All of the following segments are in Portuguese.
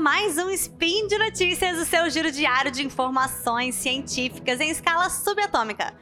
mais um Spin de Notícias, o seu giro diário de informações científicas em escala subatômica.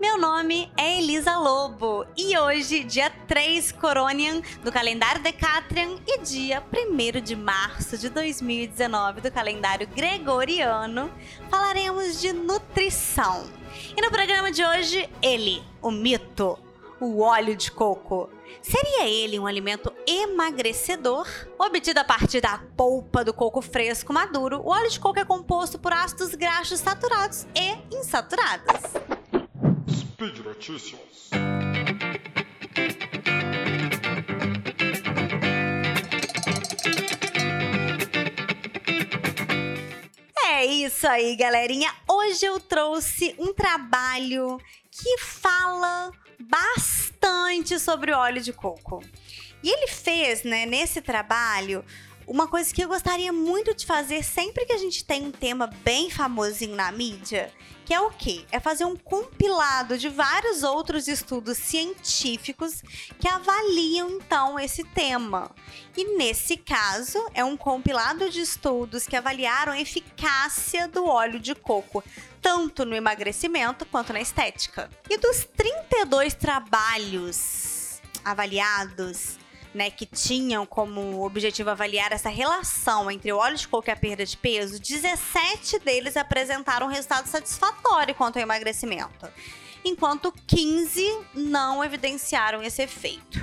Meu nome é Elisa Lobo e hoje, dia 3 Coronian do calendário Decatrian e dia 1 de março de 2019 do calendário Gregoriano, falaremos de nutrição. E no programa de hoje, ele, o mito, o óleo de coco. Seria ele um alimento emagrecedor? Obtido a partir da polpa do coco fresco maduro, o óleo de coco é composto por ácidos graxos saturados e insaturados. Speed Notícias. É isso aí, galerinha. Hoje eu trouxe um trabalho que fala bastante sobre o óleo de coco. E ele fez, né, nesse trabalho, uma coisa que eu gostaria muito de fazer sempre que a gente tem um tema bem famosinho na mídia, que é o quê? É fazer um compilado de vários outros estudos científicos que avaliam então esse tema. E nesse caso, é um compilado de estudos que avaliaram a eficácia do óleo de coco, tanto no emagrecimento quanto na estética. E dos 32 trabalhos avaliados, né, que tinham como objetivo avaliar essa relação entre o óleo de coco e a perda de peso, 17 deles apresentaram um resultado satisfatório quanto ao emagrecimento, enquanto 15 não evidenciaram esse efeito.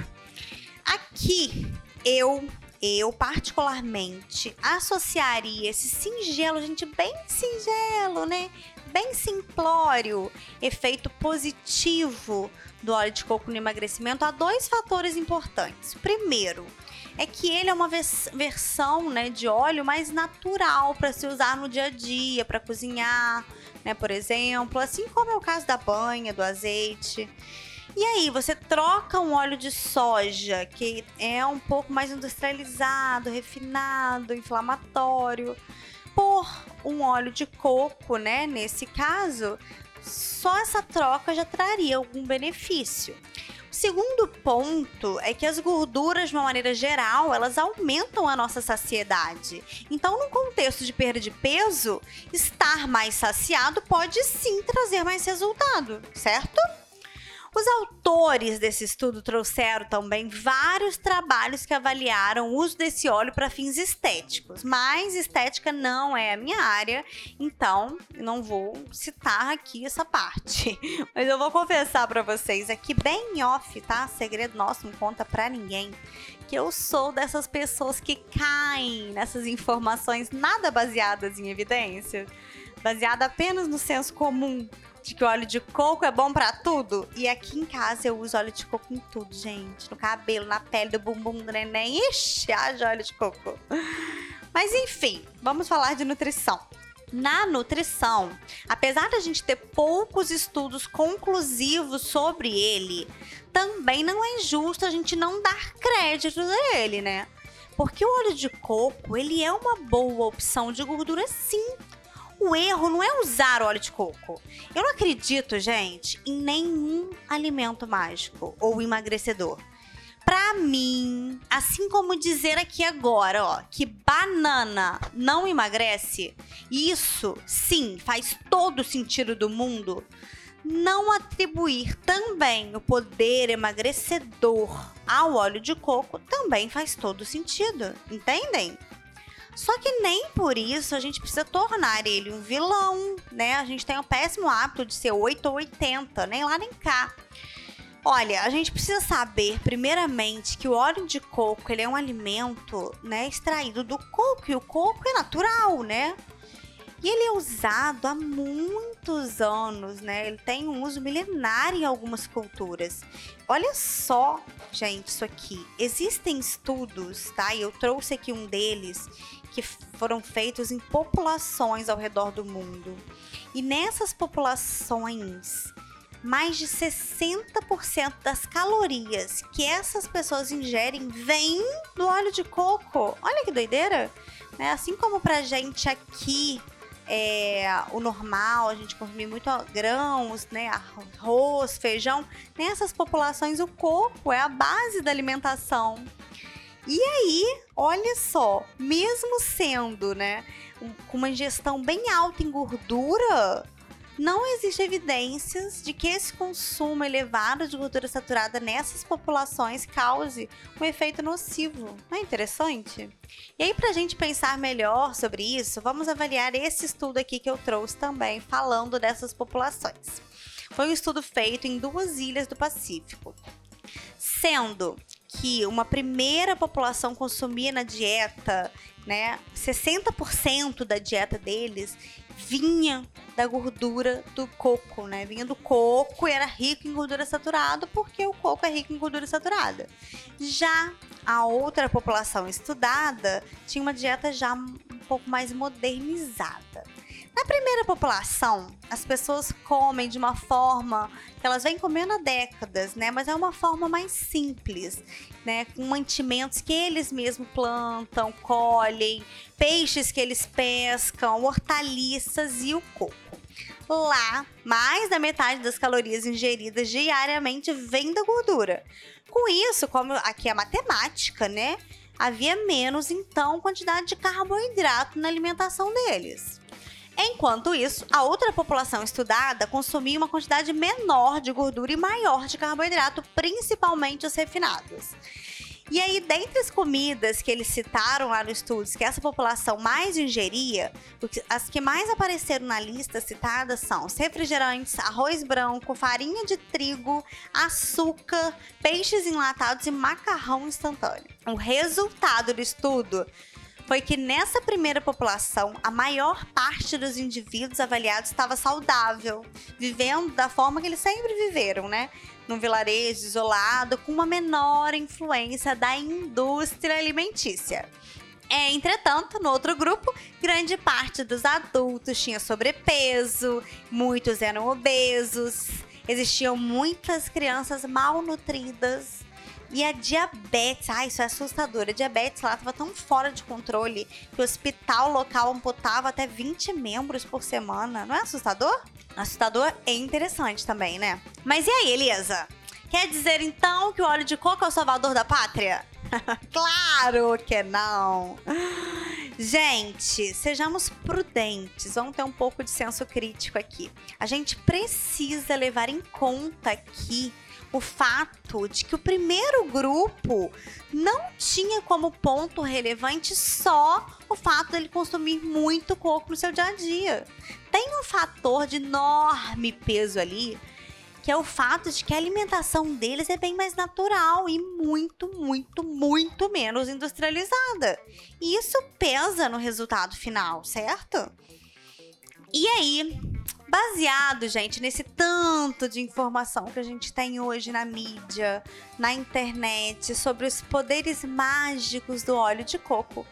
Aqui eu eu particularmente associaria esse singelo, gente, bem singelo, né? Bem simplório, efeito positivo do óleo de coco no emagrecimento a dois fatores importantes. Primeiro, é que ele é uma vers versão né, de óleo mais natural para se usar no dia a dia, para cozinhar, né, por exemplo, assim como é o caso da banha, do azeite. E aí, você troca um óleo de soja, que é um pouco mais industrializado, refinado, inflamatório, por um óleo de coco, né? Nesse caso, só essa troca já traria algum benefício. O segundo ponto é que as gorduras, de uma maneira geral, elas aumentam a nossa saciedade. Então, no contexto de perda de peso, estar mais saciado pode sim trazer mais resultado, certo? Os autores desse estudo trouxeram também vários trabalhos que avaliaram o uso desse óleo para fins estéticos, mas estética não é a minha área, então não vou citar aqui essa parte. Mas eu vou confessar para vocês aqui bem off, tá? Segredo nosso, não conta para ninguém que eu sou dessas pessoas que caem nessas informações nada baseadas em evidência, baseada apenas no senso comum de que o óleo de coco é bom para tudo. E aqui em casa eu uso óleo de coco em tudo, gente. No cabelo, na pele, do bumbum do neném. Ixi, haja óleo de coco. Mas enfim, vamos falar de nutrição. Na nutrição, apesar da gente ter poucos estudos conclusivos sobre ele, também não é justo a gente não dar crédito a ele, né? Porque o óleo de coco, ele é uma boa opção de gordura sim, o erro não é usar óleo de coco. Eu não acredito, gente, em nenhum alimento mágico ou emagrecedor. Pra mim, assim como dizer aqui agora, ó, que banana não emagrece, isso sim faz todo sentido do mundo. Não atribuir também o poder emagrecedor ao óleo de coco também faz todo sentido, entendem? Só que nem por isso a gente precisa tornar ele um vilão, né? A gente tem o péssimo hábito de ser 8 ou 80, nem lá nem cá. Olha, a gente precisa saber, primeiramente, que o óleo de coco ele é um alimento, né, extraído do coco e o coco é natural, né? E ele é usado há muitos anos, né? Ele tem um uso milenar em algumas culturas. Olha só, gente, isso aqui. Existem estudos, tá? E eu trouxe aqui um deles que foram feitos em populações ao redor do mundo. E nessas populações, mais de 60% das calorias que essas pessoas ingerem vêm do óleo de coco. Olha que doideira! Né? Assim como pra gente aqui é, o normal, a gente consumir muito grãos, né, arroz, feijão, nessas populações o coco é a base da alimentação. E aí, olha só, mesmo sendo, né, com uma ingestão bem alta em gordura, não existe evidências de que esse consumo elevado de gordura saturada nessas populações cause um efeito nocivo. Não é interessante? E aí, para a gente pensar melhor sobre isso, vamos avaliar esse estudo aqui que eu trouxe também, falando dessas populações. Foi um estudo feito em duas ilhas do Pacífico, sendo que uma primeira população consumia na dieta, né, 60% da dieta deles vinha da gordura do coco, né? Vinha do coco e era rico em gordura saturada, porque o coco é rico em gordura saturada. Já a outra população estudada tinha uma dieta já um pouco mais modernizada. Na primeira população, as pessoas comem de uma forma que elas vêm comendo há décadas, né? Mas é uma forma mais simples, né? Com mantimentos que eles mesmos plantam, colhem, peixes que eles pescam, hortaliças e o coco. Lá, mais da metade das calorias ingeridas diariamente vem da gordura. Com isso, como aqui é matemática, né? Havia menos, então, quantidade de carboidrato na alimentação deles. Enquanto isso, a outra população estudada consumia uma quantidade menor de gordura e maior de carboidrato, principalmente os refinados. E aí, dentre as comidas que eles citaram lá no estudo, que essa população mais ingeria, as que mais apareceram na lista citada são os refrigerantes, arroz branco, farinha de trigo, açúcar, peixes enlatados e macarrão instantâneo. O resultado do estudo foi que nessa primeira população, a maior parte dos indivíduos avaliados estava saudável, vivendo da forma que eles sempre viveram, né? Num vilarejo isolado, com uma menor influência da indústria alimentícia. É, entretanto, no outro grupo, grande parte dos adultos tinha sobrepeso, muitos eram obesos, existiam muitas crianças malnutridas e a diabetes, ai, isso é assustador. A diabetes lá estava tão fora de controle que o hospital local amputava até 20 membros por semana. Não é assustador? Assustador é interessante também, né? Mas e aí, Elisa? Quer dizer então que o óleo de coco é o salvador da pátria? claro que não! Gente, sejamos prudentes, vamos ter um pouco de senso crítico aqui. A gente precisa levar em conta aqui o fato de que o primeiro grupo não tinha como ponto relevante só o fato dele consumir muito coco no seu dia a dia. Tem um fator de enorme peso ali, que é o fato de que a alimentação deles é bem mais natural e muito, muito, muito menos industrializada. E isso pesa no resultado final, certo? E aí, baseado, gente, nesse tanto de informação que a gente tem hoje na mídia, na internet, sobre os poderes mágicos do óleo de coco.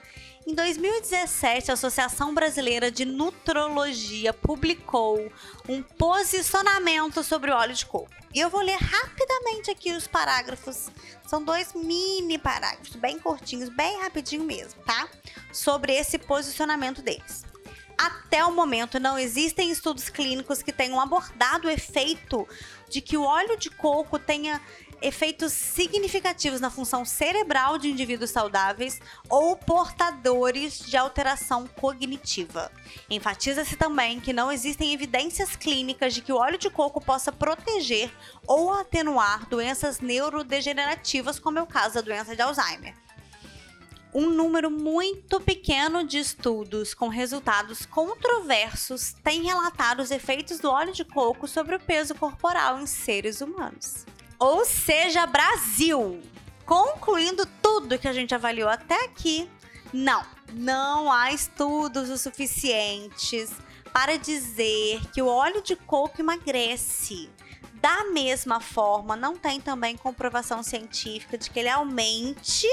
Em 2017, a Associação Brasileira de Nutrologia publicou um posicionamento sobre o óleo de coco. E eu vou ler rapidamente aqui os parágrafos. São dois mini parágrafos, bem curtinhos, bem rapidinho mesmo, tá? Sobre esse posicionamento deles. Até o momento, não existem estudos clínicos que tenham abordado o efeito de que o óleo de coco tenha efeitos significativos na função cerebral de indivíduos saudáveis ou portadores de alteração cognitiva. Enfatiza-se também que não existem evidências clínicas de que o óleo de coco possa proteger ou atenuar doenças neurodegenerativas, como é o caso da doença de Alzheimer um número muito pequeno de estudos com resultados controversos tem relatado os efeitos do óleo de coco sobre o peso corporal em seres humanos. Ou seja, Brasil! Concluindo tudo que a gente avaliou até aqui, não, não há estudos o suficientes para dizer que o óleo de coco emagrece. Da mesma forma, não tem também comprovação científica de que ele aumente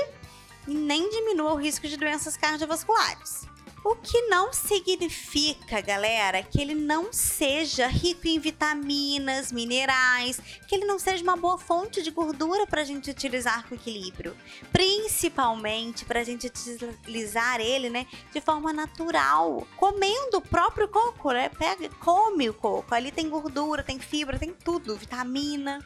e nem diminua o risco de doenças cardiovasculares. O que não significa, galera, que ele não seja rico em vitaminas, minerais, que ele não seja uma boa fonte de gordura para a gente utilizar com equilíbrio. Principalmente para a gente utilizar ele, né, de forma natural, comendo o próprio coco, né? Pega, come o coco. Ali tem gordura, tem fibra, tem tudo, vitamina.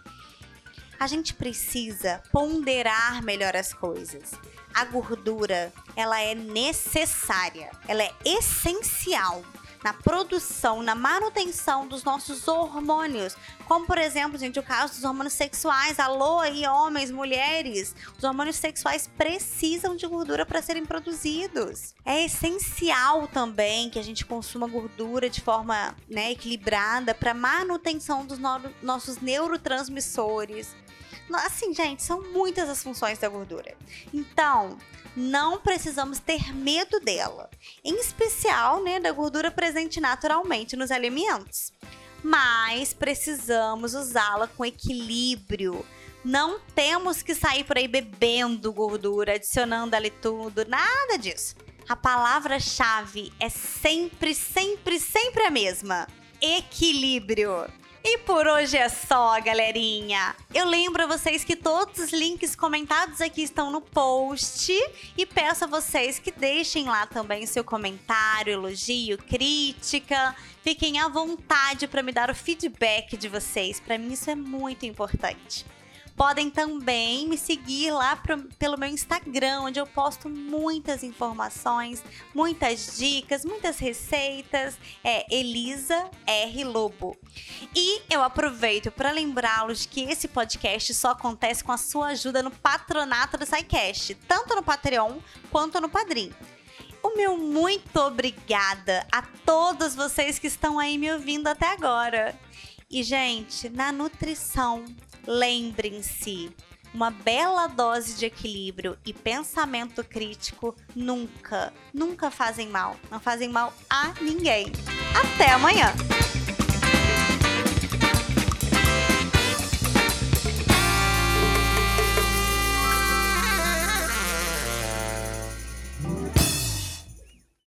A gente precisa ponderar melhor as coisas. A gordura, ela é necessária, ela é essencial na produção, na manutenção dos nossos hormônios. Como, por exemplo, gente, o caso dos hormônios sexuais. Alô aí, homens, mulheres. Os hormônios sexuais precisam de gordura para serem produzidos. É essencial também que a gente consuma gordura de forma né, equilibrada para manutenção dos no nossos neurotransmissores. Assim, gente, são muitas as funções da gordura. Então, não precisamos ter medo dela, em especial né, da gordura presente naturalmente nos alimentos. Mas precisamos usá-la com equilíbrio. Não temos que sair por aí bebendo gordura, adicionando ali tudo, nada disso. A palavra-chave é sempre, sempre, sempre a mesma: equilíbrio. E por hoje é só, galerinha. Eu lembro a vocês que todos os links comentados aqui estão no post e peço a vocês que deixem lá também seu comentário, elogio, crítica. Fiquem à vontade para me dar o feedback de vocês. Para mim isso é muito importante. Podem também me seguir lá pro, pelo meu Instagram, onde eu posto muitas informações, muitas dicas, muitas receitas. É Elisa R Lobo. E eu aproveito para lembrá-los que esse podcast só acontece com a sua ajuda no patronato do SciCast, tanto no Patreon quanto no Padrim. O meu muito obrigada a todos vocês que estão aí me ouvindo até agora. E, gente, na nutrição, lembrem-se, uma bela dose de equilíbrio e pensamento crítico nunca, nunca fazem mal. Não fazem mal a ninguém. Até amanhã!